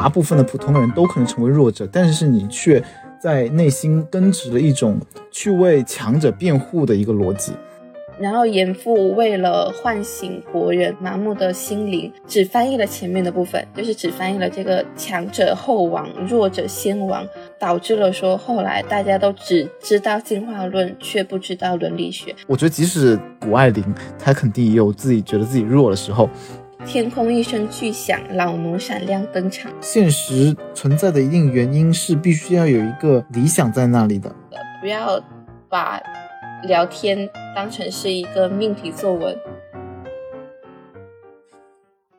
大部分的普通人都可能成为弱者，但是你却在内心根植了一种去为强者辩护的一个逻辑。然后严复为了唤醒国人麻木的心灵，只翻译了前面的部分，就是只翻译了这个强者后亡，弱者先亡，导致了说后来大家都只知道进化论，却不知道伦理学。我觉得即使谷爱凌，她肯定也有自己觉得自己弱的时候。天空一声巨响，老奴闪亮登场。现实存在的一定原因是必须要有一个理想在那里的，不要把。聊天当成是一个命题作文。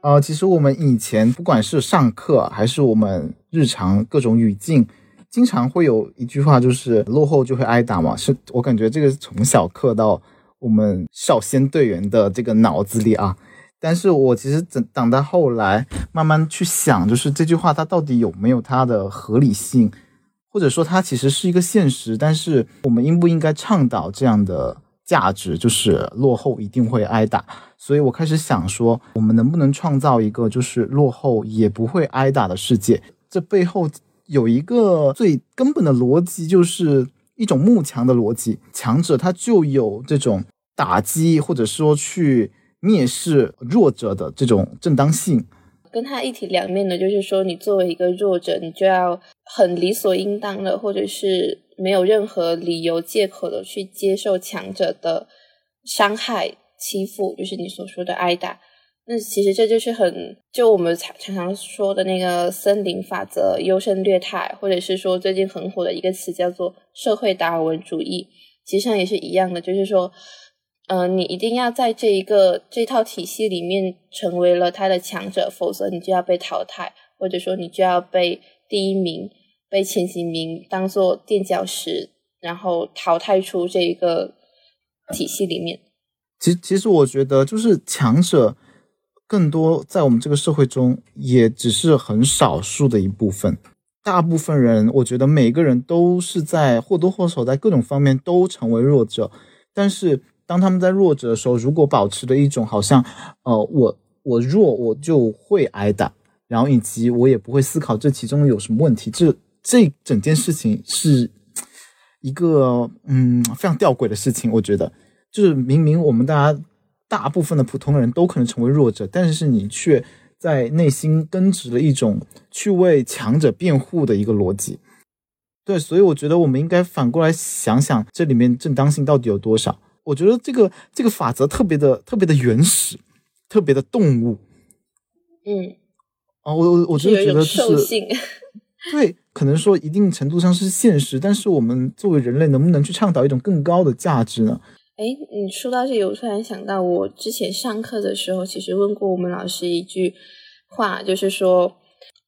呃，其实我们以前不管是上课还是我们日常各种语境，经常会有一句话，就是落后就会挨打嘛。是我感觉这个从小刻到我们少先队员的这个脑子里啊。但是我其实等等到后来慢慢去想，就是这句话它到底有没有它的合理性？或者说它其实是一个现实，但是我们应不应该倡导这样的价值？就是落后一定会挨打。所以我开始想说，我们能不能创造一个就是落后也不会挨打的世界？这背后有一个最根本的逻辑，就是一种慕强的逻辑。强者他就有这种打击或者说去蔑视弱者的这种正当性。跟他一体两面的，就是说，你作为一个弱者，你就要很理所应当的，或者是没有任何理由借口的去接受强者的伤害、欺负，就是你所说的挨打。那其实这就是很，就我们常常常说的那个森林法则、优胜劣汰，或者是说最近很火的一个词叫做社会达尔文主义，其实上也是一样的，就是说。嗯，你一定要在这一个这套体系里面成为了他的强者，否则你就要被淘汰，或者说你就要被第一名、被前几名当做垫脚石，然后淘汰出这一个体系里面。其其实我觉得，就是强者更多在我们这个社会中，也只是很少数的一部分。大部分人，我觉得每个人都是在或多或少在各种方面都成为弱者，但是。当他们在弱者的时候，如果保持着一种好像，呃，我我弱我就会挨打，然后以及我也不会思考这其中有什么问题，这这整件事情是一个嗯非常吊诡的事情。我觉得，就是明明我们大家大部分的普通人都可能成为弱者，但是你却在内心根植了一种去为强者辩护的一个逻辑。对，所以我觉得我们应该反过来想想，这里面正当性到底有多少。我觉得这个这个法则特别的特别的原始，特别的动物。嗯，啊，我我我就觉得是，对，可能说一定程度上是现实，但是我们作为人类，能不能去倡导一种更高的价值呢？哎，你说到这里，我突然想到，我之前上课的时候，其实问过我们老师一句话，就是说，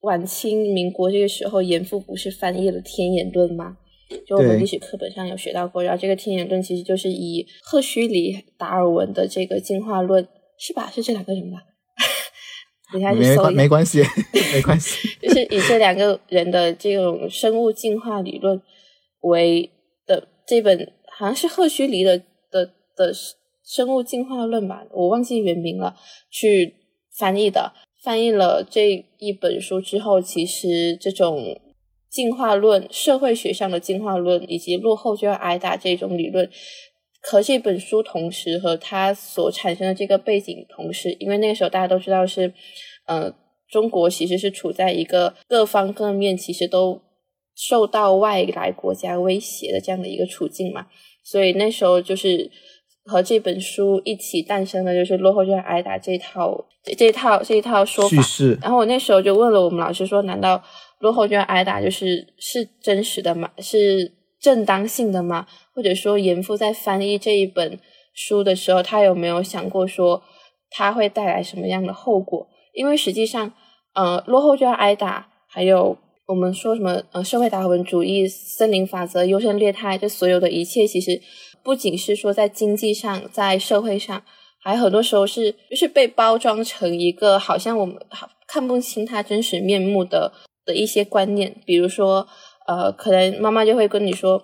晚清民国这个时候，严复不是翻译了《天演论》吗？就我们历史课本上有学到过，然后这个天演论其实就是以赫胥黎、达尔文的这个进化论，是吧？是这两个人吧？等下去搜没关系，没关系。就是以这两个人的这种生物进化理论为的这本，好像是赫胥黎的的的生物进化论吧，我忘记原名了。去翻译的，翻译了这一本书之后，其实这种。进化论、社会学上的进化论以及落后就要挨打这种理论，和这本书同时和它所产生的这个背景同时，因为那个时候大家都知道是，呃，中国其实是处在一个各方各面其实都受到外来国家威胁的这样的一个处境嘛，所以那时候就是和这本书一起诞生的，就是落后就要挨打这套这套这一套说法。然后我那时候就问了我们老师说，难道？落后就要挨打，就是是真实的吗？是正当性的吗？或者说，严复在翻译这一本书的时候，他有没有想过说他会带来什么样的后果？因为实际上，呃，落后就要挨打，还有我们说什么呃，社会达尔文主义、森林法则、优胜劣汰，这所有的一切，其实不仅是说在经济上，在社会上，还很多时候是就是被包装成一个好像我们看不清他真实面目的。的一些观念，比如说，呃，可能妈妈就会跟你说，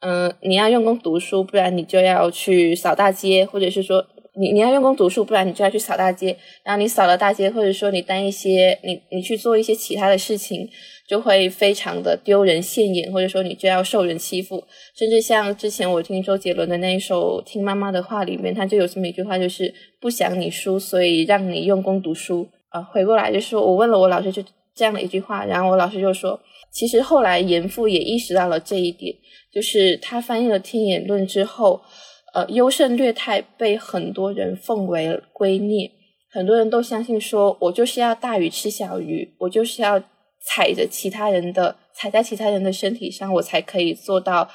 嗯，你要用功读书，不然你就要去扫大街，或者是说，你你要用功读书，不然你就要去扫大街。然后你扫了大街，或者说你当一些你你去做一些其他的事情，就会非常的丢人现眼，或者说你就要受人欺负。甚至像之前我听周杰伦的那一首《听妈妈的话》里面，他就有这么一句话，就是不想你输，所以让你用功读书。啊，回过来就是我问了我老师就这样的一句话，然后我老师就说，其实后来严复也意识到了这一点，就是他翻译了《天演论》之后。呃，优胜劣汰被很多人奉为圭臬，很多人都相信说，我就是要大鱼吃小鱼，我就是要踩着其他人的，踩在其他人的身体上，我才可以做到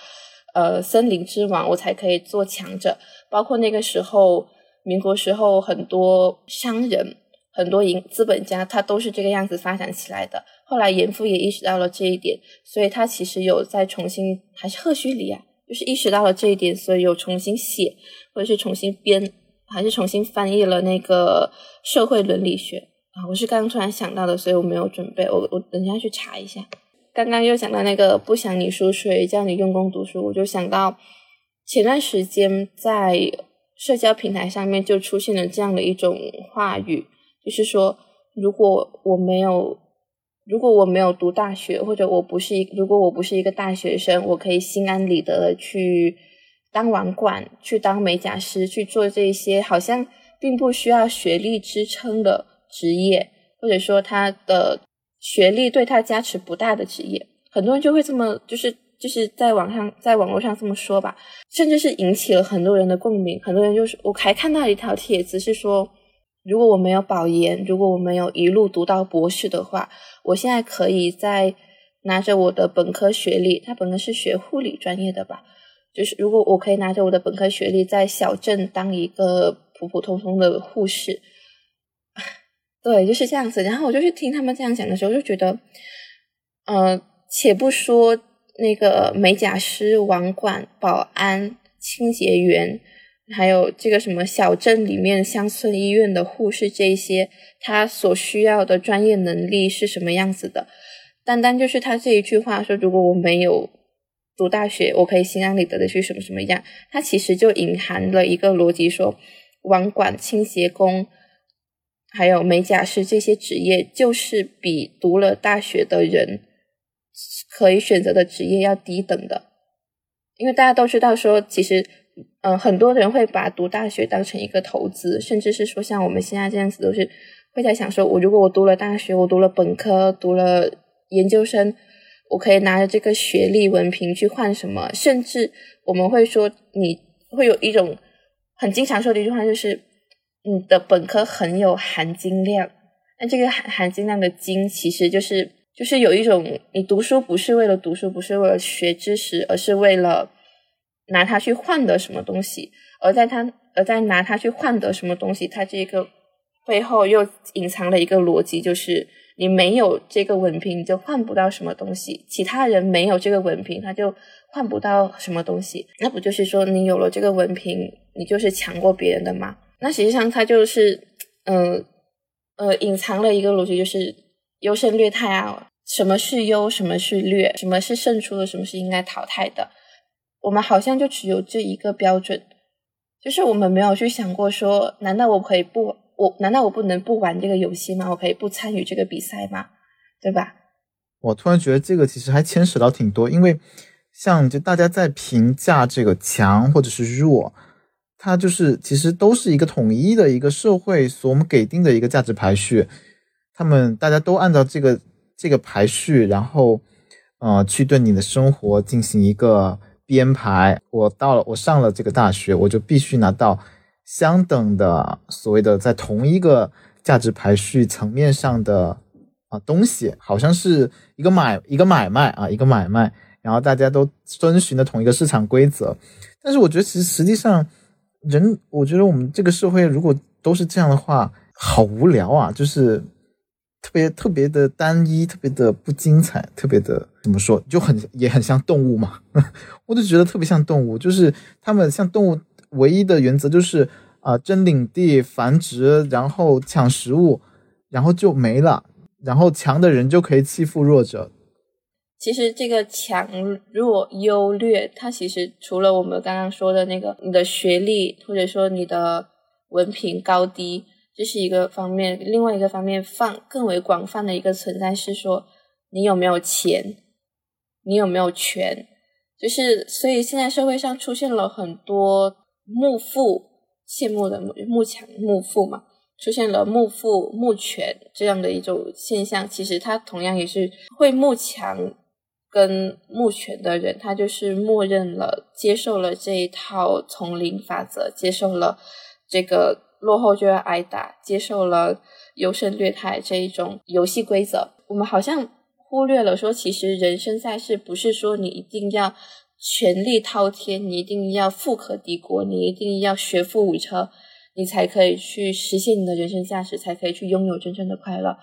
呃森林之王，我才可以做强者。包括那个时候，民国时候，很多商人、很多银资本家，他都是这个样子发展起来的。后来严复也意识到了这一点，所以他其实有在重新，还是赫胥黎啊。就是意识到了这一点，所以有重新写，或者是重新编，还是重新翻译了那个社会伦理学啊。我是刚刚突然想到的，所以我没有准备，我我等下去查一下。刚刚又讲到那个不想你输，水叫你用功读书，我就想到前段时间在社交平台上面就出现了这样的一种话语，就是说如果我没有。如果我没有读大学，或者我不是一，如果我不是一个大学生，我可以心安理得的去当网管，去当美甲师，去做这些好像并不需要学历支撑的职业，或者说他的学历对他加持不大的职业，很多人就会这么，就是就是在网上，在网络上这么说吧，甚至是引起了很多人的共鸣。很多人就是，我还看到一条帖子是说。如果我没有保研，如果我没有一路读到博士的话，我现在可以在拿着我的本科学历，他本科是学护理专业的吧？就是如果我可以拿着我的本科学历，在小镇当一个普普通通的护士，对，就是这样子。然后我就去听他们这样讲的时候，就觉得，呃，且不说那个美甲师、网管、保安、清洁员。还有这个什么小镇里面乡村医院的护士，这些他所需要的专业能力是什么样子的？单单就是他这一句话说，如果我没有读大学，我可以心安理得的去什么什么样？他其实就隐含了一个逻辑，说网管、清洁工，还有美甲师这些职业，就是比读了大学的人可以选择的职业要低等的，因为大家都知道说，其实。嗯，很多人会把读大学当成一个投资，甚至是说像我们现在这样子，都是会在想说，我如果我读了大学，我读了本科，读了研究生，我可以拿着这个学历文凭去换什么？甚至我们会说，你会有一种很经常说的一句话，就是你的本科很有含金量。那这个含含金量的金，其实就是就是有一种，你读书不是为了读书，不是为了学知识，而是为了。拿它去换得什么东西，而在它而在拿它去换得什么东西，它这个背后又隐藏了一个逻辑，就是你没有这个文凭，你就换不到什么东西；其他人没有这个文凭，他就换不到什么东西。那不就是说，你有了这个文凭，你就是强过别人的吗？那实际上，它就是，呃呃，隐藏了一个逻辑，就是优胜劣汰啊。什么是优？什么是劣？什么是胜出的？什么是应该淘汰的？我们好像就只有这一个标准，就是我们没有去想过说，难道我可以不我难道我不能不玩这个游戏吗？我可以不参与这个比赛吗？对吧？我突然觉得这个其实还牵扯到挺多，因为像就大家在评价这个强或者是弱，它就是其实都是一个统一的一个社会所我们给定的一个价值排序，他们大家都按照这个这个排序，然后呃去对你的生活进行一个。编排，我到了，我上了这个大学，我就必须拿到相等的所谓的在同一个价值排序层面上的啊东西，好像是一个买一个买卖啊一个买卖，然后大家都遵循的同一个市场规则。但是我觉得其实实际上人，我觉得我们这个社会如果都是这样的话，好无聊啊，就是。特别特别的单一，特别的不精彩，特别的怎么说，就很也很像动物嘛。我就觉得特别像动物，就是他们像动物，唯一的原则就是啊争领地、繁殖，然后抢食物，然后就没了。然后强的人就可以欺负弱者。其实这个强弱优劣，它其实除了我们刚刚说的那个你的学历，或者说你的。文凭高低，这是一个方面；另外一个方面，放更为广泛的一个存在是说，你有没有钱，你有没有权，就是所以现在社会上出现了很多慕富、羡慕的慕强、慕富嘛。出现了慕富慕权这样的一种现象，其实他同样也是会慕强跟慕权的人，他就是默认了接受了这一套丛林法则，接受了这个落后就要挨打，接受了优胜劣汰这一种游戏规则。我们好像忽略了说，其实人生在世不是说你一定要权力滔天，你一定要富可敌国，你一定要学富五车。你才可以去实现你的人生价值，才可以去拥有真正的快乐。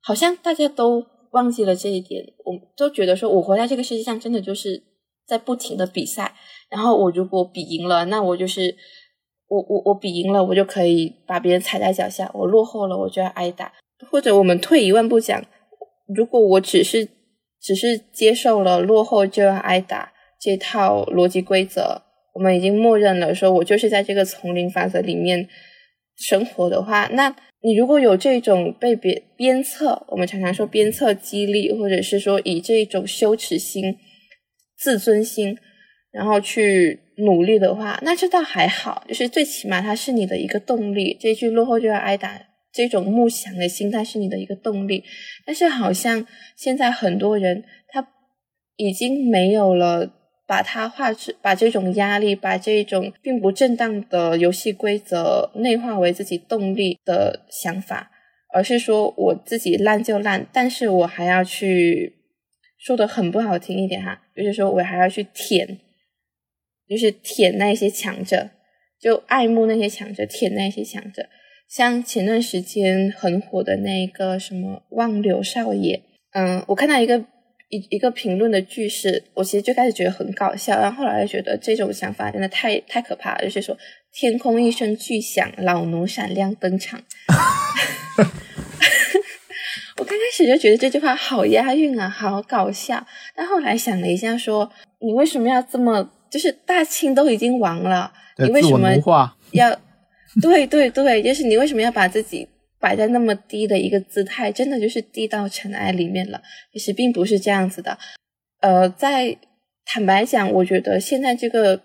好像大家都忘记了这一点，我都觉得说，我活在这个世界上，真的就是在不停的比赛。然后我如果比赢了，那我就是我我我比赢了，我就可以把别人踩在脚下；我落后了，我就要挨打。或者我们退一万步讲，如果我只是只是接受了落后就要挨打这套逻辑规则。我们已经默认了，说我就是在这个丛林法则里面生活的话，那你如果有这种被别鞭策，我们常常说鞭策激励，或者是说以这种羞耻心、自尊心，然后去努力的话，那这倒还好，就是最起码它是你的一个动力。这句落后就要挨打，这种慕强的心态是你的一个动力。但是好像现在很多人他已经没有了。把它化成，把这种压力，把这种并不正当的游戏规则内化为自己动力的想法，而是说我自己烂就烂，但是我还要去说的很不好听一点哈，就是说我还要去舔，就是舔那些强者，就爱慕那些强者，舔那些强者。像前段时间很火的那个什么望流少爷，嗯，我看到一个。一一个评论的句式，我其实最开始觉得很搞笑，然后后来又觉得这种想法真的太太可怕了。就是说，天空一声巨响，老奴闪亮登场。我刚开始就觉得这句话好押韵啊，好搞笑。但后来想了一下，说你为什么要这么？就是大清都已经亡了，你为什么要？对对对，就是你为什么要把自己？摆在那么低的一个姿态，真的就是低到尘埃里面了。其实并不是这样子的。呃，在坦白讲，我觉得现在这个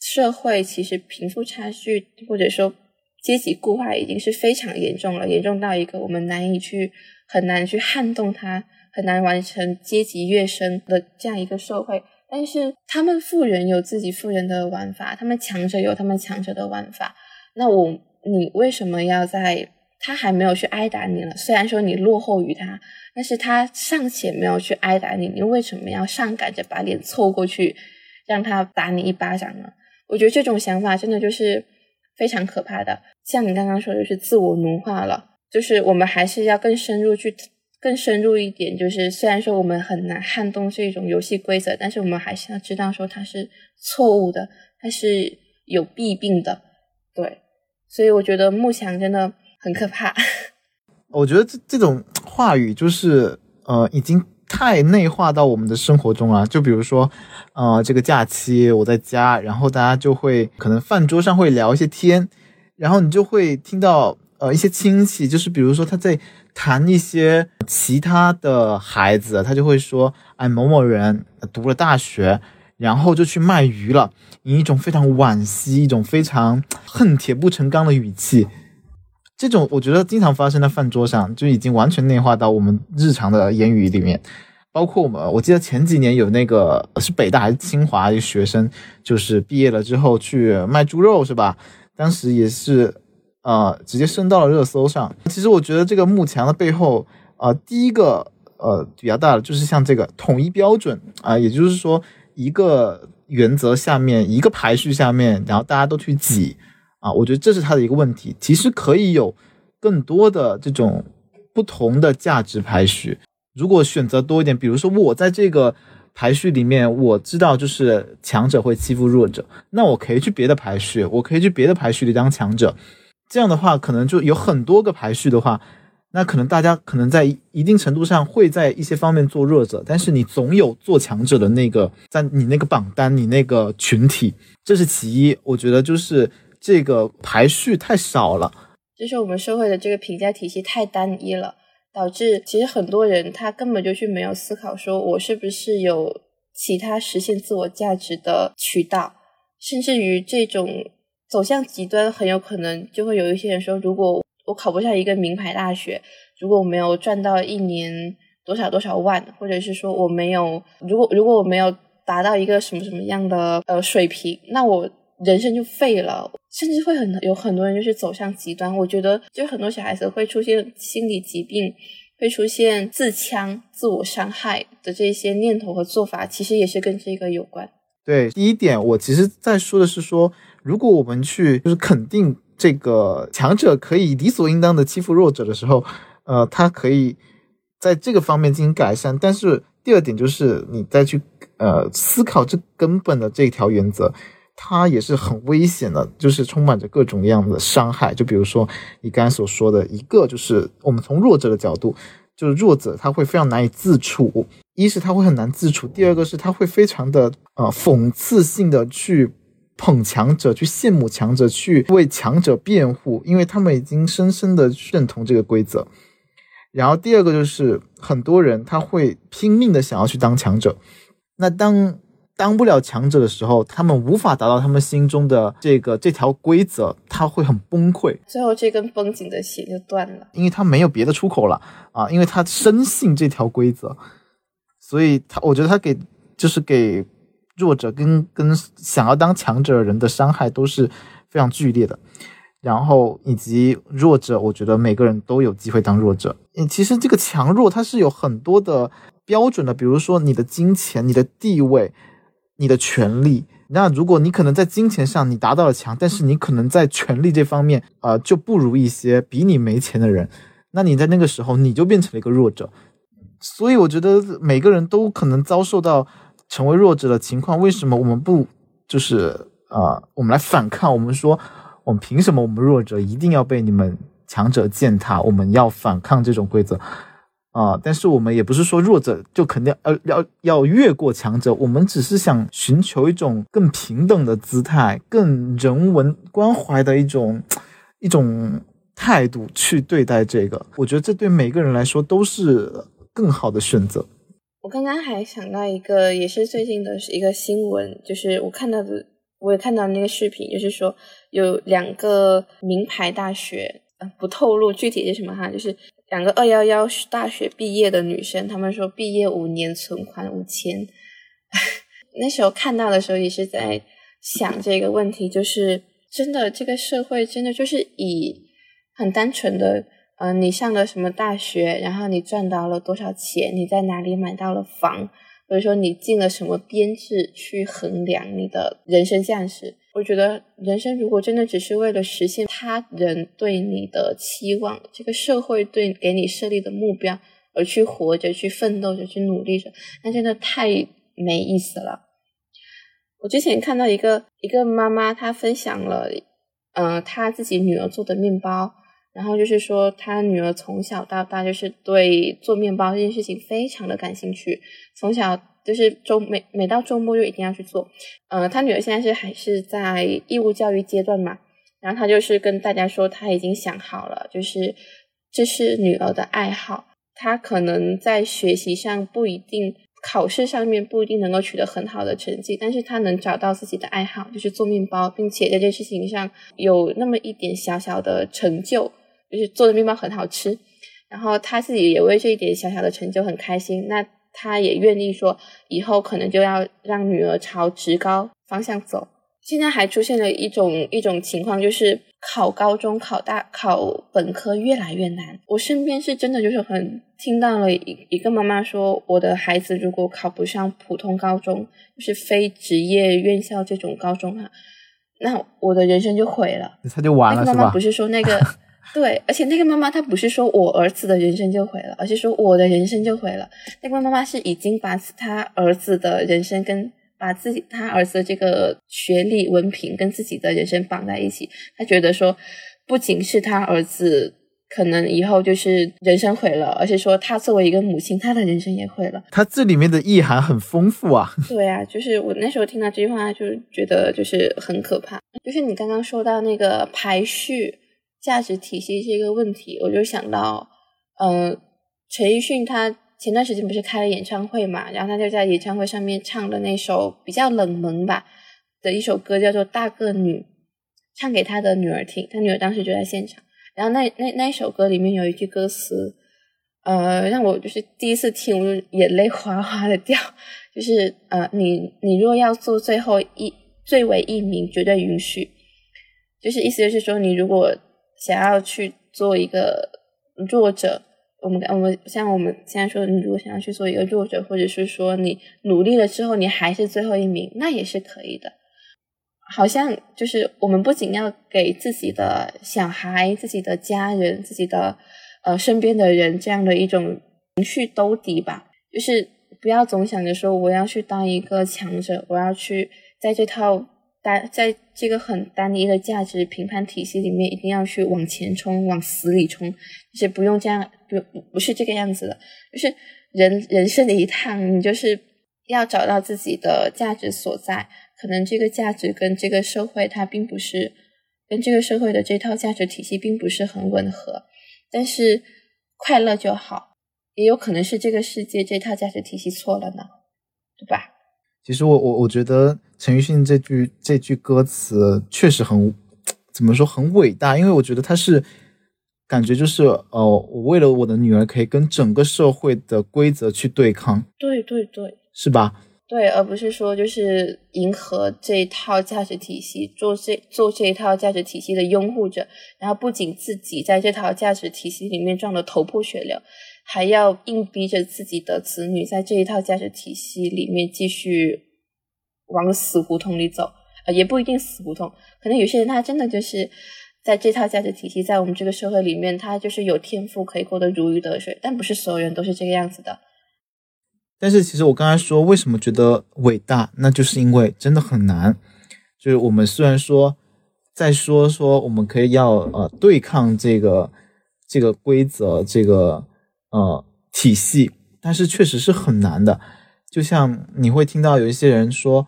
社会其实贫富差距或者说阶级固化已经是非常严重了，严重到一个我们难以去很难去撼动它，很难完成阶级跃升的这样一个社会。但是他们富人有自己富人的玩法，他们强者有他们强者的玩法。那我你为什么要在？他还没有去挨打你了，虽然说你落后于他，但是他尚且没有去挨打你，你为什么要上赶着把脸凑过去让他打你一巴掌呢？我觉得这种想法真的就是非常可怕的。像你刚刚说的，就是自我奴化了。就是我们还是要更深入去，更深入一点。就是虽然说我们很难撼动这种游戏规则，但是我们还是要知道说它是错误的，它是有弊病的。对，所以我觉得慕强真的。很可怕，我觉得这这种话语就是呃，已经太内化到我们的生活中了。就比如说，呃，这个假期我在家，然后大家就会可能饭桌上会聊一些天，然后你就会听到呃一些亲戚，就是比如说他在谈一些其他的孩子，他就会说，哎，某某人读了大学，然后就去卖鱼了，以一种非常惋惜、一种非常恨铁不成钢的语气。这种我觉得经常发生在饭桌上，就已经完全内化到我们日常的言语里面。包括我们，我记得前几年有那个是北大还是清华的学生，就是毕业了之后去卖猪肉，是吧？当时也是，呃，直接升到了热搜上。其实我觉得这个幕墙的背后，呃，第一个呃比较大的就是像这个统一标准啊，也就是说一个原则下面一个排序下面，然后大家都去挤。啊，我觉得这是他的一个问题。其实可以有更多的这种不同的价值排序。如果选择多一点，比如说我在这个排序里面，我知道就是强者会欺负弱者，那我可以去别的排序，我可以去别的排序里当强者。这样的话，可能就有很多个排序的话，那可能大家可能在一定程度上会在一些方面做弱者，但是你总有做强者的那个，在你那个榜单，你那个群体，这是其一。我觉得就是。这个排序太少了。就是我们社会的这个评价体系太单一了，导致其实很多人他根本就去没有思考，说我是不是有其他实现自我价值的渠道，甚至于这种走向极端，很有可能就会有一些人说，如果我考不上一个名牌大学，如果我没有赚到一年多少多少万，或者是说我没有，如果如果我没有达到一个什么什么样的呃水平，那我。人生就废了，甚至会很有很多人就是走向极端。我觉得，就很多小孩子会出现心理疾病，会出现自枪、自我伤害的这些念头和做法，其实也是跟这个有关。对，第一点，我其实在说的是说，如果我们去就是肯定这个强者可以理所应当的欺负弱者的时候，呃，他可以在这个方面进行改善。但是第二点就是你再去呃思考这根本的这条原则。它也是很危险的，就是充满着各种各样的伤害。就比如说你刚才所说的一个，就是我们从弱者的角度，就是弱者他会非常难以自处，一是他会很难自处，第二个是他会非常的呃讽刺性的去捧强者，去羡慕强者，去为强者辩护，因为他们已经深深的认同这个规则。然后第二个就是很多人他会拼命的想要去当强者，那当。当不了强者的时候，他们无法达到他们心中的这个这条规则，他会很崩溃，最后这根绷紧的弦就断了，因为他没有别的出口了啊，因为他深信这条规则，所以他我觉得他给就是给弱者跟跟想要当强者的人的伤害都是非常剧烈的，然后以及弱者，我觉得每个人都有机会当弱者，嗯，其实这个强弱它是有很多的标准的，比如说你的金钱、你的地位。你的权利，那如果你可能在金钱上你达到了强，但是你可能在权力这方面，呃，就不如一些比你没钱的人，那你在那个时候你就变成了一个弱者。所以我觉得每个人都可能遭受到成为弱者的情况。为什么我们不就是呃，我们来反抗？我们说，我们凭什么我们弱者一定要被你们强者践踏？我们要反抗这种规则。啊！但是我们也不是说弱者就肯定要要要越过强者，我们只是想寻求一种更平等的姿态，更人文关怀的一种一种态度去对待这个。我觉得这对每个人来说都是更好的选择。我刚刚还想到一个，也是最近的一个新闻，就是我看到的，我也看到那个视频，就是说有两个名牌大学，不透露具体是什么哈，就是。两个二幺幺大学毕业的女生，她们说毕业五年存款五千。那时候看到的时候也是在想这个问题，就是真的这个社会真的就是以很单纯的，嗯，你上了什么大学，然后你赚到了多少钱，你在哪里买到了房，或者说你进了什么编制去衡量你的人生价值。我觉得人生如果真的只是为了实现他人对你的期望，这个社会对给你设立的目标而去活着、去奋斗着、去努力着，那真的太没意思了。我之前看到一个一个妈妈，她分享了，嗯，她自己女儿做的面包，然后就是说她女儿从小到大就是对做面包这件事情非常的感兴趣，从小。就是周每每到周末就一定要去做，呃，他女儿现在是还是在义务教育阶段嘛，然后他就是跟大家说他已经想好了，就是这是女儿的爱好，她可能在学习上不一定，考试上面不一定能够取得很好的成绩，但是她能找到自己的爱好，就是做面包，并且在这件事情上有那么一点小小的成就，就是做的面包很好吃，然后他自己也为这一点小小的成就很开心，那。他也愿意说，以后可能就要让女儿朝职高方向走。现在还出现了一种一种情况，就是考高中、考大、考本科越来越难。我身边是真的就是很听到了一一个妈妈说，我的孩子如果考不上普通高中，就是非职业院校这种高中啊，那我的人生就毁了。他就完了，是吧？妈妈不是说那个。对，而且那个妈妈她不是说我儿子的人生就毁了，而是说我的人生就毁了。那个妈妈是已经把她儿子的人生跟把自己他儿子的这个学历文凭跟自己的人生绑在一起。她觉得说，不仅是他儿子可能以后就是人生毁了，而且说她作为一个母亲，她的人生也毁了。她这里面的意涵很丰富啊。对啊，就是我那时候听到这句话，就觉得就是很可怕。就是你刚刚说到那个排序价值体系这个问题，我就想到，呃，陈奕迅他前段时间不是开了演唱会嘛，然后他就在演唱会上面唱的那首比较冷门吧的一首歌，叫做《大个女》，唱给他的女儿听，他女儿当时就在现场。然后那那那首歌里面有一句歌词，呃，让我就是第一次听，我就眼泪哗哗的掉。就是呃，你你若要做最后一最为一名，绝对允许。就是意思就是说，你如果想要去做一个弱者，我们我们像我们现在说，你如果想要去做一个弱者，或者是说你努力了之后你还是最后一名，那也是可以的。好像就是我们不仅要给自己的小孩、自己的家人、自己的呃身边的人这样的一种情绪兜底吧，就是不要总想着说我要去当一个强者，我要去在这套单在这个很单一的价值评判体系里面一定要去往前冲、往死里冲，就是不用这样，不不是这个样子的，就是人人生的一趟，你就是要找到自己的价值所在。可能这个价值跟这个社会它并不是跟这个社会的这套价值体系并不是很吻合，但是快乐就好，也有可能是这个世界这套价值体系错了呢，对吧？其实我我我觉得陈奕迅这句这句歌词确实很怎么说很伟大，因为我觉得他是感觉就是呃，我为了我的女儿可以跟整个社会的规则去对抗，对对对，是吧？对，而不是说就是迎合这一套价值体系，做这做这一套价值体系的拥护者，然后不仅自己在这套价值体系里面撞得头破血流，还要硬逼着自己的子女在这一套价值体系里面继续往死胡同里走，呃，也不一定死胡同，可能有些人他真的就是在这套价值体系在我们这个社会里面，他就是有天赋可以过得如鱼得水，但不是所有人都是这个样子的。但是其实我刚才说为什么觉得伟大，那就是因为真的很难。就是我们虽然说在说说我们可以要呃对抗这个这个规则这个呃体系，但是确实是很难的。就像你会听到有一些人说，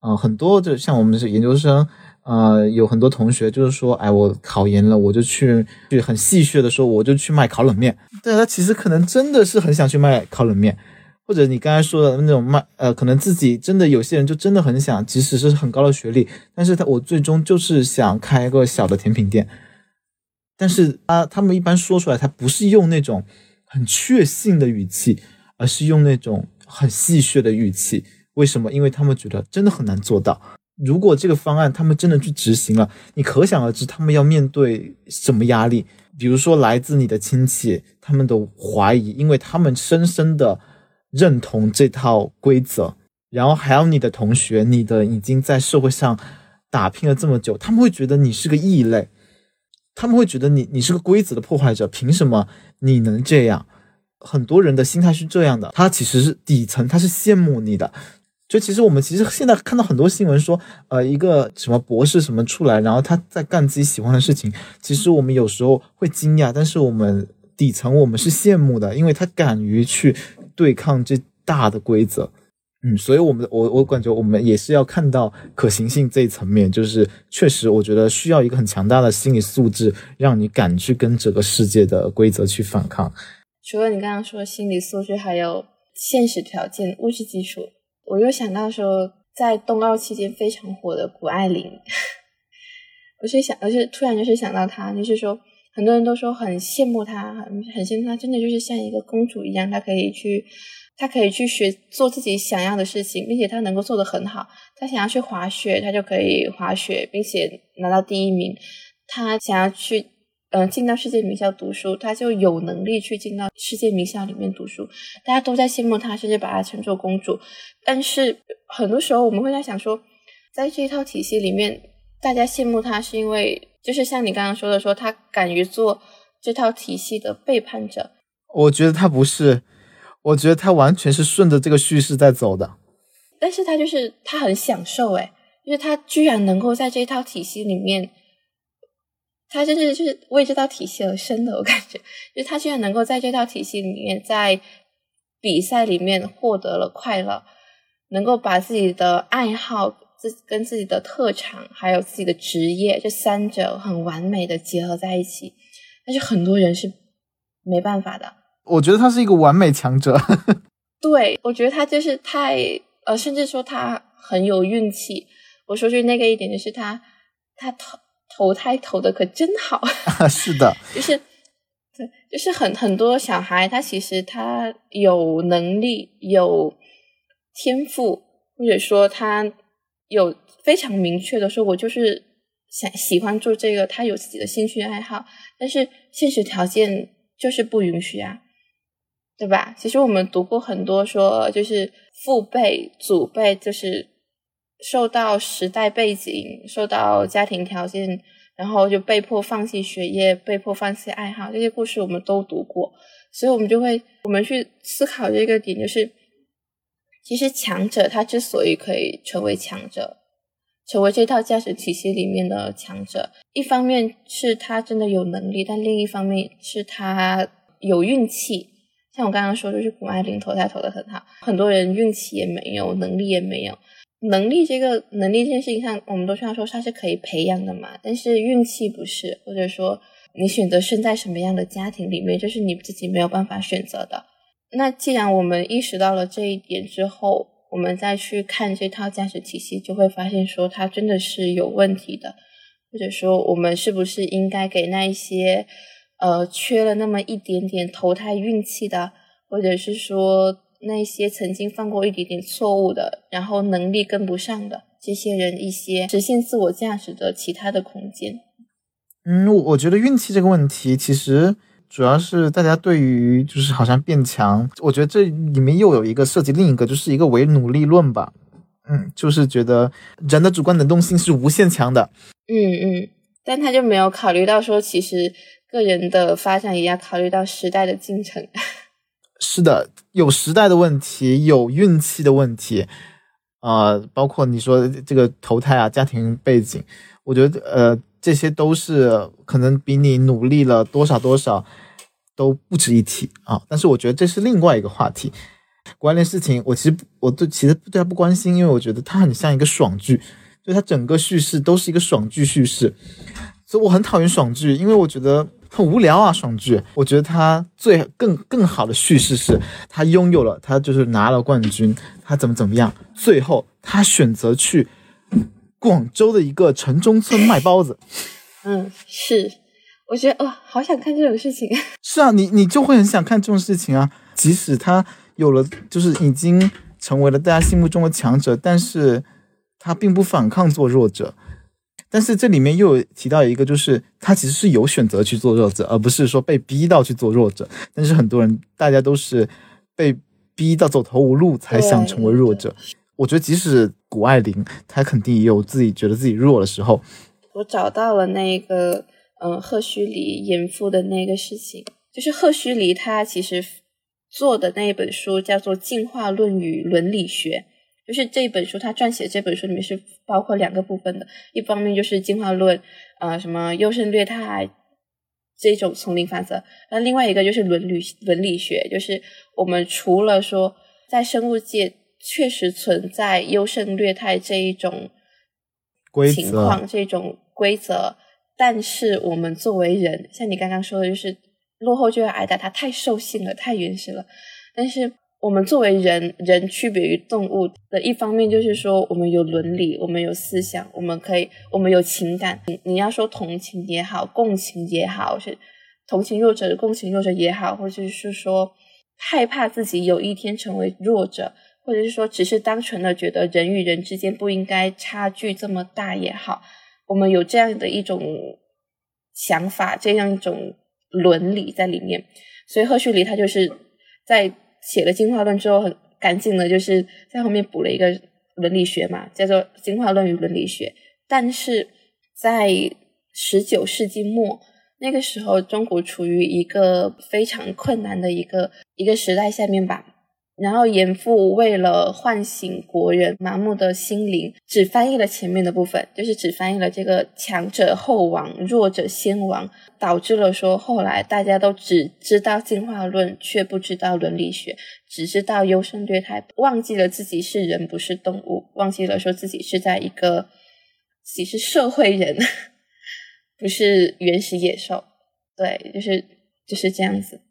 呃，很多就像我们是研究生，呃，有很多同学就是说，哎，我考研了，我就去去很戏谑的说，我就去卖烤冷面。但他其实可能真的是很想去卖烤冷面。或者你刚才说的那种卖，呃，可能自己真的有些人就真的很想，即使是很高的学历，但是他我最终就是想开一个小的甜品店。但是啊，他们一般说出来，他不是用那种很确信的语气，而是用那种很戏谑的语气。为什么？因为他们觉得真的很难做到。如果这个方案他们真的去执行了，你可想而知他们要面对什么压力。比如说来自你的亲戚，他们的怀疑，因为他们深深的。认同这套规则，然后还有你的同学，你的已经在社会上打拼了这么久，他们会觉得你是个异类，他们会觉得你你是个规则的破坏者，凭什么你能这样？很多人的心态是这样的，他其实是底层，他是羡慕你的。就其实我们其实现在看到很多新闻说，呃，一个什么博士什么出来，然后他在干自己喜欢的事情，其实我们有时候会惊讶，但是我们底层我们是羡慕的，因为他敢于去。对抗这大的规则，嗯，所以我们我我感觉我们也是要看到可行性这一层面，就是确实我觉得需要一个很强大的心理素质，让你敢去跟整个世界的规则去反抗。除了你刚刚说的心理素质，还有现实条件、物质基础，我又想到说，在冬奥期间非常火的谷爱凌，我是想，我是突然就是想到她，就是说。很多人都说很羡慕她，很很羡慕她，真的就是像一个公主一样，她可以去，他可以去学做自己想要的事情，并且他能够做得很好。他想要去滑雪，他就可以滑雪，并且拿到第一名。他想要去，嗯，进到世界名校读书，他就有能力去进到世界名校里面读书。大家都在羡慕他，甚至把他称作公主。但是很多时候我们会在想说，在这一套体系里面，大家羡慕他是因为。就是像你刚刚说的，说他敢于做这套体系的背叛者。我觉得他不是，我觉得他完全是顺着这个叙事在走的。但是他就是他很享受，诶，就是他居然能够在这套体系里面，他真是就是为这套体系而生的，我感觉，就是他居然能够在这套体系里面，在比赛里面获得了快乐，能够把自己的爱好、自跟自己的特长，还有自己的职业这三者很完美的结合在一起，但是很多人是没办法的。我觉得他是一个完美强者。对，我觉得他就是太呃，甚至说他很有运气。我说句那个一点，就是他他投投胎投的可真好。是的，就是对，就是很很多小孩，他其实他有能力、有天赋，或者说他有非常明确的说，我就是想喜欢做这个，他有自己的兴趣爱好，但是现实条件就是不允许啊。对吧？其实我们读过很多说，就是父辈、祖辈，就是受到时代背景、受到家庭条件，然后就被迫放弃学业、被迫放弃爱好，这些故事我们都读过。所以，我们就会我们去思考这个点，就是其实强者他之所以可以成为强者，成为这套价值体系里面的强者，一方面是他真的有能力，但另一方面是他有运气。像我刚刚说，就是谷爱凌投胎投的很好，很多人运气也没有，能力也没有。能力这个能力这件事情上，我们都需要说它是可以培养的嘛。但是运气不是，或者说你选择生在什么样的家庭里面，就是你自己没有办法选择的。那既然我们意识到了这一点之后，我们再去看这套价值体系，就会发现说它真的是有问题的，或者说我们是不是应该给那一些。呃，缺了那么一点点投胎运气的，或者是说那些曾经犯过一点点错误的，然后能力跟不上的这些人，一些实现自我价值的其他的空间。嗯，我我觉得运气这个问题，其实主要是大家对于就是好像变强，我觉得这里面又有一个涉及另一个，就是一个唯努力论吧。嗯，就是觉得人的主观能动性是无限强的。嗯嗯，但他就没有考虑到说，其实。个人的发展也要考虑到时代的进程。是的，有时代的问题，有运气的问题，啊，包括你说这个投胎啊，家庭背景，我觉得呃，这些都是可能比你努力了多少多少都不值一提啊。但是我觉得这是另外一个话题。关联事情，我其实我对其实对他不关心，因为我觉得他很像一个爽剧，就他整个叙事都是一个爽剧叙事，所以我很讨厌爽剧，因为我觉得。很无聊啊，爽剧。我觉得他最更更好的叙事是，他拥有了，他就是拿了冠军，他怎么怎么样，最后他选择去广州的一个城中村卖包子。嗯，是，我觉得哇，好想看这种事情。是啊，你你就会很想看这种事情啊。即使他有了，就是已经成为了大家心目中的强者，但是他并不反抗做弱者。但是这里面又有提到一个，就是他其实是有选择去做弱者，而不是说被逼到去做弱者。但是很多人，大家都是被逼到走投无路才想成为弱者。我觉得，即使谷爱凌，她肯定也有自己觉得自己弱的时候。我找到了那个，嗯，赫胥黎严复的那个事情，就是赫胥黎他其实做的那一本书叫做《进化论与伦理学》。就是这一本书，他撰写这本书里面是包括两个部分的，一方面就是进化论，呃，什么优胜劣汰这种丛林法则，那另外一个就是伦理伦理学，就是我们除了说在生物界确实存在优胜劣汰这一种情况，这种规则，但是我们作为人，像你刚刚说的，就是落后就要挨打，它太兽性了，太原始了，但是。我们作为人，人区别于动物的一方面，就是说我们有伦理，我们有思想，我们可以，我们有情感。你你要说同情也好，共情也好，是同情弱者、共情弱者也好，或者是说害怕自己有一天成为弱者，或者是说只是单纯的觉得人与人之间不应该差距这么大也好，我们有这样的一种想法，这样一种伦理在里面。所以赫胥黎他就是在。写了进化论之后，很赶紧的，就是在后面补了一个伦理学嘛，叫做《进化论与伦理学》。但是在十九世纪末那个时候，中国处于一个非常困难的一个一个时代下面吧。然后严复为了唤醒国人麻木的心灵，只翻译了前面的部分，就是只翻译了这个强者后亡，弱者先亡，导致了说后来大家都只知道进化论，却不知道伦理学，只知道优胜劣汰，忘记了自己是人不是动物，忘记了说自己是在一个自己是社会人，不是原始野兽，对，就是就是这样子。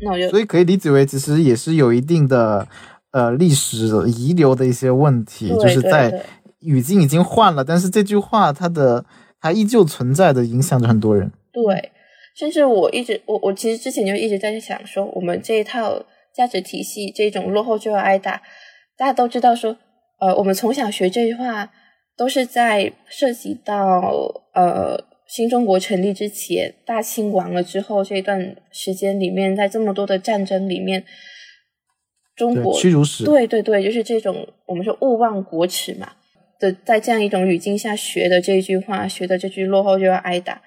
那我就所以可以理解为，其实也是有一定的呃历史遗留的一些问题，就是在语境已经换了，但是这句话它的它依旧存在的影响着很多人。对，甚至我一直我我其实之前就一直在想说，我们这一套价值体系这种落后就要挨打，大家都知道说，呃，我们从小学这句话都是在涉及到呃新中国成立之前，大清亡了之后这段时间里面，在这么多的战争里面，中，国屈辱史。对对对，就是这种我们说勿忘国耻嘛的，在这样一种语境下学的这一句话，学的这句落后就要挨打。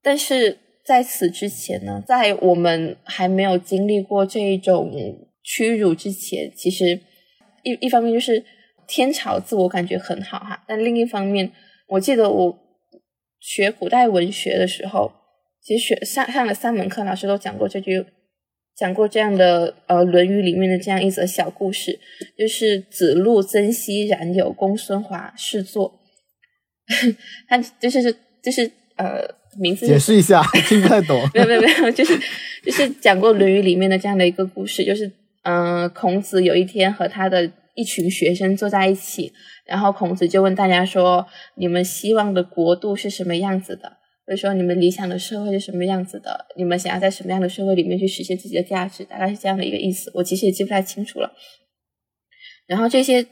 但是在此之前呢，在我们还没有经历过这一种屈辱之前，其实一一方面就是天朝自我感觉很好哈，但另一方面，我记得我学古代文学的时候，其实学上上了三门课，老师都讲过这句，讲过这样的呃《论语》里面的这样一则小故事，就是子路、曾皙、冉有、公孙华侍坐，他就是就是呃名字解释一下，听不太懂。没有没有没有，就是就是讲过《论语》里面的这样的一个故事，就是嗯、呃孔子有一天和他的一群学生坐在一起，然后孔子就问大家说：“你们希望的国度是什么样子的？或者说你们理想的社会是什么样子的？你们想要在什么样的社会里面去实现自己的价值？”大概是这样的一个意思，我其实也记不太清楚了。然后这些，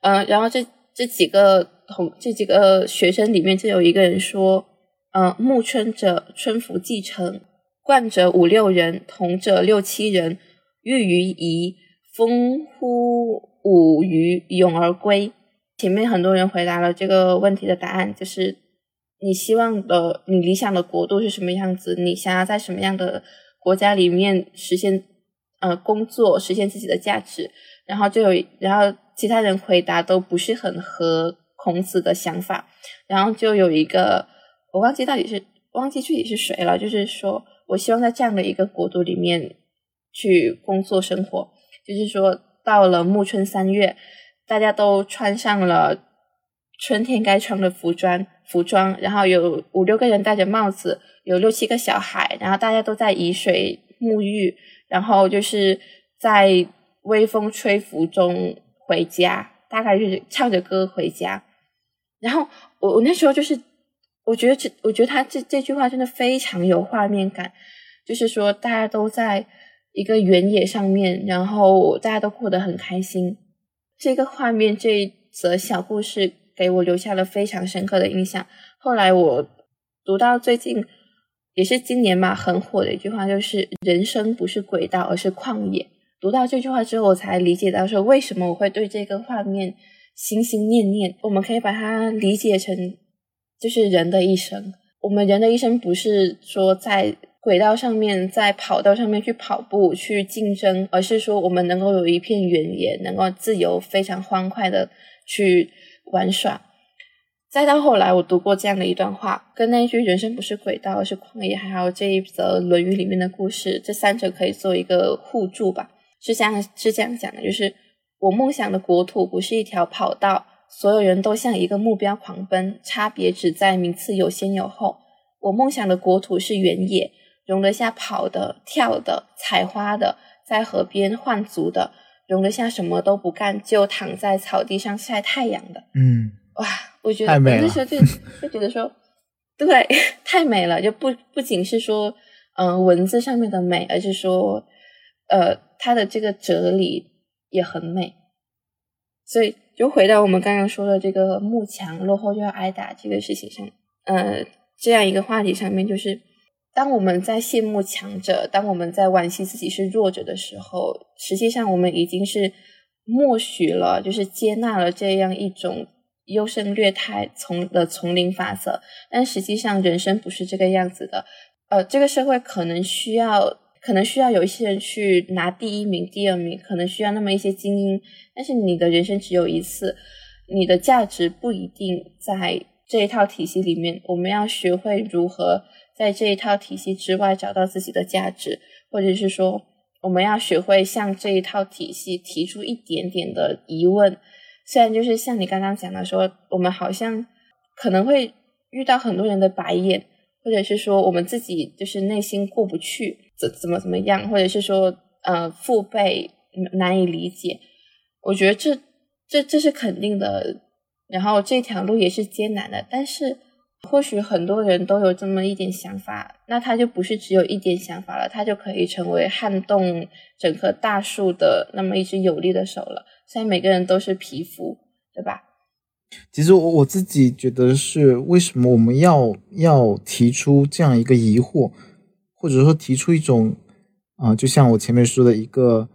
呃，然后这这几个同这几个学生里面，就有一个人说，呃，暮春者春服既成，冠者五六人，同者六七人，欲于仪，风乎五于勇而归。前面很多人回答了这个问题的答案，就是你希望的、你理想的国度是什么样子？你想要在什么样的国家里面实现呃工作，实现自己的价值？然后就有，然后其他人回答都不是很合孔子的想法，然后就有一个我忘记到底是忘记具体是谁了，就是说我希望在这样的一个国度里面去工作生活，就是说到了暮春三月，大家都穿上了春天该穿的服装，服装，然后有五六个人戴着帽子，有六七个小孩，然后大家都在沂水沐浴，然后就是在微风吹拂中回家，大概就是唱着歌回家。然后我我那时候就是，我觉得这我觉得他这这句话真的非常有画面感，就是说大家都在一个原野上面，然后大家都过得很开心。这个画面这一则小故事给我留下了非常深刻的印象。后来我读到最近也是今年嘛很火的一句话，就是“人生不是轨道，而是旷野”。读到这句话之后，我才理解到说为什么我会对这个画面心心念念。我们可以把它理解成，就是人的一生。我们人的一生不是说在轨道上面，在跑道上面去跑步、去竞争，而是说我们能够有一片原野，能够自由、非常欢快的去玩耍。再到后来，我读过这样的一段话，跟那一句“人生不是轨道，而是旷野”，还有这一则《论语》里面的故事，这三者可以做一个互助吧。是这样，是这样讲的，就是我梦想的国土不是一条跑道，所有人都向一个目标狂奔，差别只在名次有先有后。我梦想的国土是原野，容得下跑的、跳的、采花的，在河边换足的，容得下什么都不干就躺在草地上晒太阳的。嗯，哇，我觉得那时候就就觉得说，对，太美了，就不不仅是说，嗯、文字上面的美，而是说，呃，它的这个哲理也很美。所以，就回到我们刚刚说的这个幕墙落后就要挨打这个事情上，呃，这样一个话题上面，就是当我们在羡慕强者，当我们在惋惜自己是弱者的时候，实际上我们已经是默许了，就是接纳了这样一种优胜劣汰从的丛林法则。但实际上，人生不是这个样子的。呃，这个社会可能需要可能需要有一些人去拿第一名、第二名，可能需要那么一些精英，但是你的人生只有一次，你的价值不一定在这一套体系里面。我们要学会如何在这一套体系之外找到自己的价值，或者是说，我们要学会向这一套体系提出一点点的疑问。虽然就是像你刚刚讲的说，我们好像可能会遇到很多人的白眼，或者是说我们自己就是内心过不去，怎怎么怎么样，或者是说呃父辈难以理解。我觉得这这这是肯定的，然后这条路也是艰难的，但是或许很多人都有这么一点想法，那他就不是只有一点想法了，他就可以成为撼动整棵大树的那么一只有力的手了。虽然每个人都是皮肤，对吧？其实我我自己觉得是为什么我们要要提出这样一个疑惑，或者说提出一种啊，就像我前面说的一个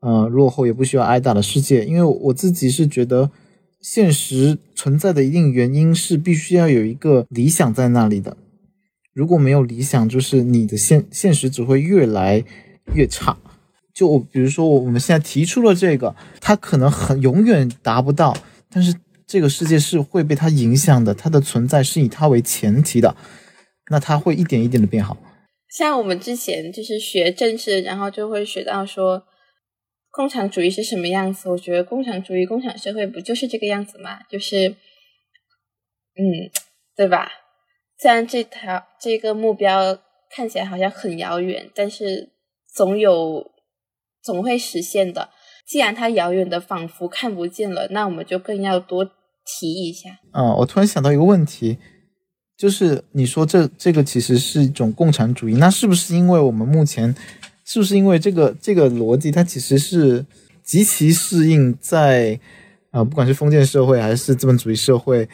呃落后也不需要挨打的世界，因为我自己是觉得现实存在的一定原因是必须要有一个理想在那里的，如果没有理想，就是你的现现实只会越来越差。就比如说，我们现在提出了这个，它可能很永远达不到，但是这个世界是会被它影响的，它的存在是以它为前提的，那它会一点一点的变好。像我们之前就是学政治，然后就会学到说，共产主义是什么样子？我觉得共产主义、共产社会不就是这个样子吗？就是，嗯，对吧？虽然这条这个目标看起来好像很遥远，但是总有。总会实现的。既然它遥远的仿佛看不见了，那我们就更要多提一下。嗯，我突然想到一个问题，就是你说这这个其实是一种共产主义，那是不是因为我们目前，是不是因为这个这个逻辑它其实是极其适应在啊，不管是封建社会还是资本主义社会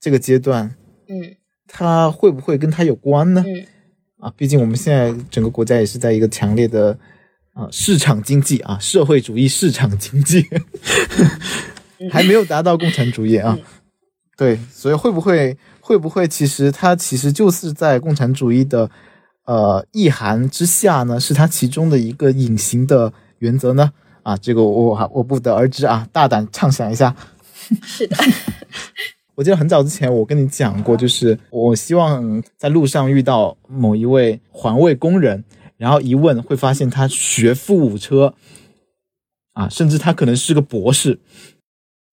这个阶段，嗯，它会不会跟它有关呢？嗯，啊，毕竟我们现在整个国家也是在一个强烈的。啊，市场经济啊，社会主义市场经济 还没有达到共产主义啊。对，所以会不会会不会其实它其实就是在共产主义的呃意涵之下呢？是它其中的一个隐形的原则呢？啊，这个我还我不得而知啊，大胆畅想一下。是的，我记得很早之前我跟你讲过，就是我希望在路上遇到某一位环卫工人。然后一问会发现他学富五车，啊，甚至他可能是个博士，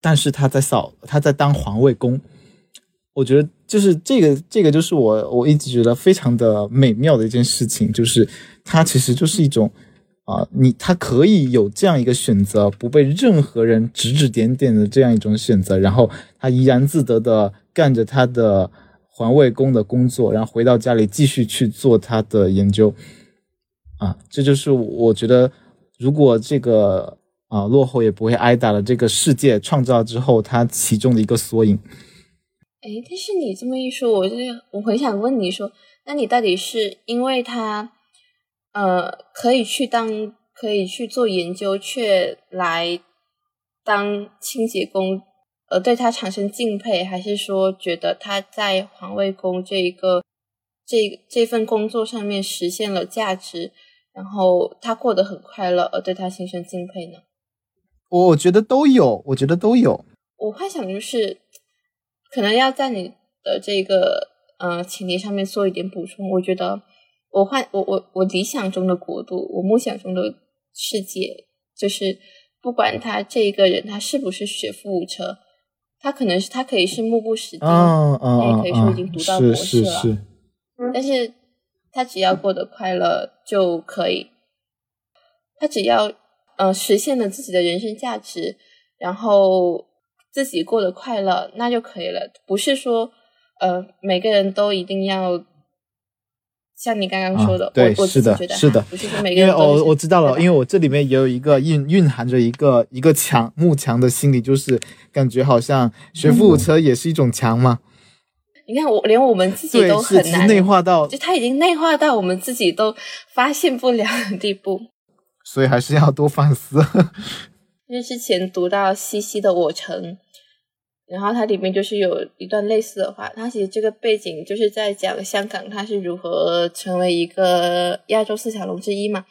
但是他在扫，他在当环卫工。我觉得就是这个，这个就是我我一直觉得非常的美妙的一件事情，就是它其实就是一种啊，你他可以有这样一个选择，不被任何人指指点点的这样一种选择，然后他怡然自得的干着他的环卫工的工作，然后回到家里继续去做他的研究。啊，这就是我觉得，如果这个啊落后也不会挨打的这个世界创造之后，它其中的一个缩影。哎，但是你这么一说，我就我很想问你说，那你到底是因为他呃可以去当可以去做研究，却来当清洁工，而对他产生敬佩，还是说觉得他在环卫工这一个这这份工作上面实现了价值？然后他过得很快乐，而对他心生敬佩呢？我我觉得都有，我觉得都有。我幻想就是，可能要在你的这个呃前提上面做一点补充。我觉得我幻我我我理想中的国度，我梦想中的世界，就是不管他这一个人他是不是学富五车，他可能是他可以是目不识丁，他也可以说已经读到博士了，但是。他只要过得快乐就可以，他只要呃实现了自己的人生价值，然后自己过得快乐，那就可以了。不是说呃每个人都一定要像你刚刚说的，对，是的，是的，不是说每个人都。我我知道了，因为我这里面也有一个蕴蕴含着一个一个强幕墙的心理，就是感觉好像学富五车也是一种强嘛。你看，我连我们自己都很难内化到，就他已经内化到我们自己都发现不了的地步。所以还是要多反思。因为之前读到西西的《我城》，然后它里面就是有一段类似的话，它其实这个背景就是在讲香港它是如何成为一个亚洲四小龙之一嘛，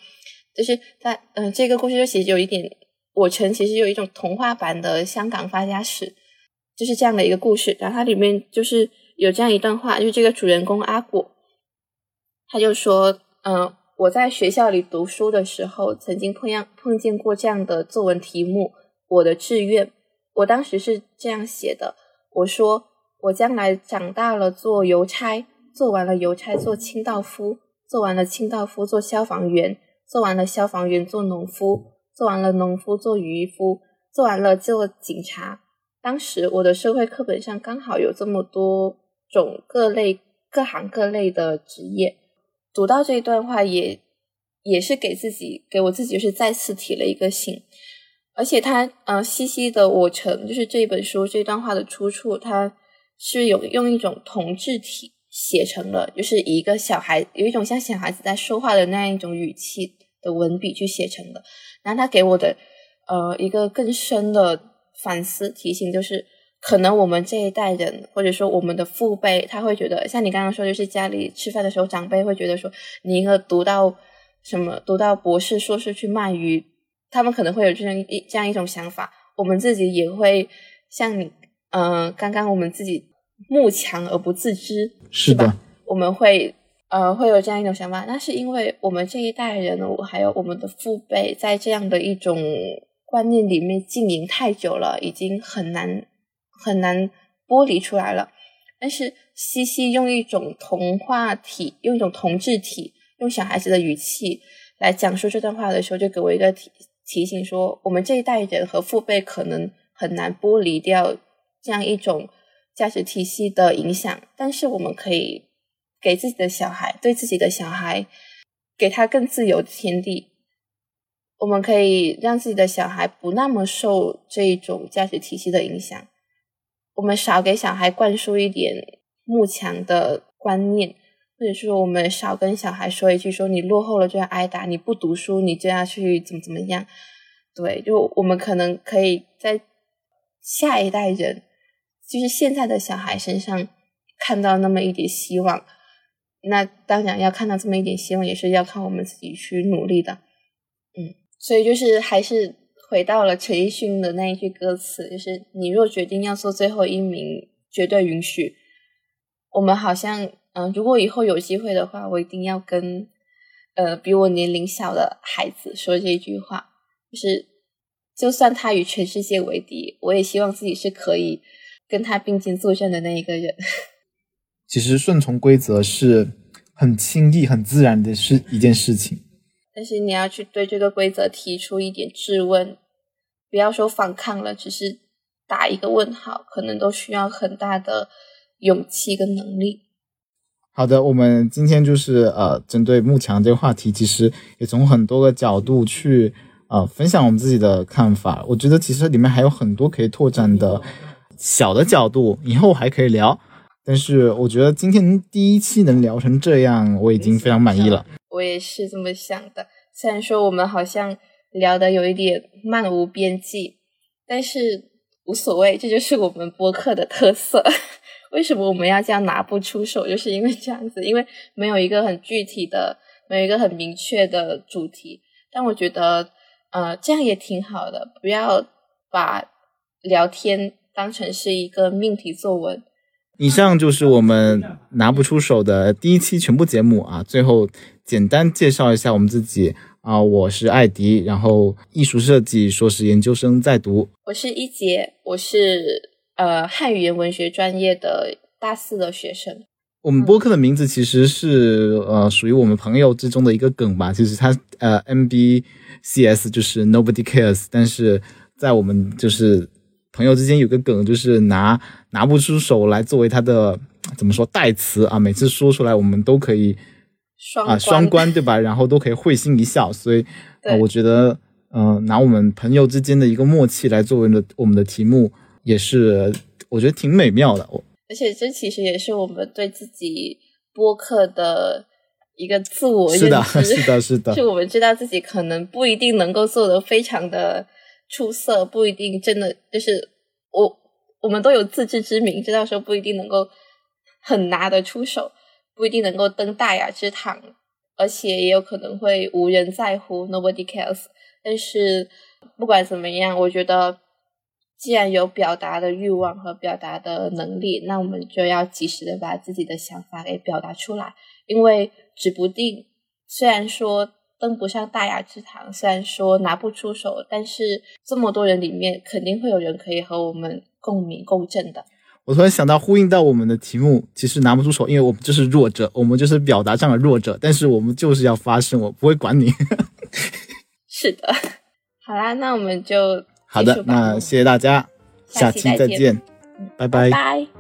就是它嗯、这个故事就其实有一点，我城其实有一种童话版的香港发家史，就是这样的一个故事。然后它里面就是有这样一段话，就是这个主人公阿果，他就说，嗯、我在学校里读书的时候，曾经碰样碰见过这样的作文题目，我的志愿。我当时是这样写的：我说我将来长大了做邮差，做完了邮差做清道夫，做完了清道夫做消防员，做完了消防员做农夫，做完了农夫做渔夫，做完了做警察。当时我的社会课本上刚好有这么多种各类各行各类的职业。读到这一段话也，也是给自己给我自己就是再次提了一个醒。而且他呃，西西的《我城》就是这本书这段话的出处，它是有用一种同质体写成了，就是一个小孩有一种像小孩子在说话的那样一种语气的文笔去写成的。然后他给我的呃一个更深的反思提醒，就是可能我们这一代人，或者说我们的父辈，他会觉得像你刚刚说，就是家里吃饭的时候，长辈会觉得说，你一个读到什么读到博士、硕士去卖鱼。他们可能会有这样一这样一种想法，我们自己也会像你，嗯、呃，刚刚我们自己慕强而不自知，是吧？我们会呃会有这样一种想法，那是因为我们这一代人，还有我们的父辈，在这样的一种观念里面经营太久了，已经很难很难剥离出来了。但是西西用一种童话体，用一种同质体，用小孩子的语气来讲述这段话的时候，就给我一个提。提醒说，我们这一代人和父辈可能很难剥离掉这样一种价值体系的影响，但是我们可以给自己的小孩，对自己的小孩，给他更自由的天地。我们可以让自己的小孩不那么受这种价值体系的影响，我们少给小孩灌输一点慕强的观念。或者说，我们少跟小孩说一句说你落后了就要挨打，你不读书你就要去怎么怎么样。对，就我们可能可以在下一代人，就是现在的小孩身上看到那么一点希望。那当然要看到这么一点希望，也是要靠我们自己去努力的。嗯，所以就是还是回到了陈奕迅的那一句歌词，就是你若决定要做最后一名，绝对允许。我们好像。嗯，如果以后有机会的话，我一定要跟呃比我年龄小的孩子说这句话，就是就算他与全世界为敌，我也希望自己是可以跟他并肩作战的那一个人。其实顺从规则是很轻易、很自然的是一件事情，但是你要去对这个规则提出一点质问，不要说反抗了，只是打一个问号，可能都需要很大的勇气跟能力。好的，我们今天就是呃，针对慕强这个话题，其实也从很多个角度去呃分享我们自己的看法。我觉得其实里面还有很多可以拓展的小的角度，以后还可以聊。但是我觉得今天第一期能聊成这样，我已经非常满意了。我也是这么想的。虽然说我们好像聊的有一点漫无边际，但是无所谓，这就是我们播客的特色。为什么我们要这样拿不出手？就是因为这样子，因为没有一个很具体的、没有一个很明确的主题。但我觉得，呃，这样也挺好的，不要把聊天当成是一个命题作文。以上就是我们拿不出手的第一期全部节目啊。最后简单介绍一下我们自己啊，我是艾迪，然后艺术设计硕士研究生在读。我是一杰，我是。呃，汉语言文学专业的大四的学生。我们播客的名字其实是呃，属于我们朋友之中的一个梗吧。就是它呃 MBCS 就是 Nobody Cares，但是在我们就是朋友之间有个梗，就是拿拿不出手来作为它的怎么说代词啊。每次说出来，我们都可以双啊双关，对吧？然后都可以会心一笑。所以呃，我觉得呃，拿我们朋友之间的一个默契来作为的我们的题目。也是我觉得挺美妙的，而且这其实也是我们对自己播客的一个自我认 知，是的，是的，是的，是我们知道自己可能不一定能够做得非常的出色，不一定真的就是我我们都有自知之明，知道说不一定能够很拿得出手，不一定能够登大雅之堂，而且也有可能会无人在乎，nobody cares。但是不管怎么样，我觉得既然有表达的欲望和表达的能力，那我们就要及时的把自己的想法给表达出来，因为指不定虽然说。登不上大雅之堂，虽然说拿不出手，但是这么多人里面，肯定会有人可以和我们共鸣共振的。我突然想到，呼应到我们的题目，其实拿不出手，因为我们就是弱者，我们就是表达上的弱者，但是我们就是要发声，我不会管你。是的，好啦，那我们就好的，那谢谢大家，下期再见，拜拜。拜。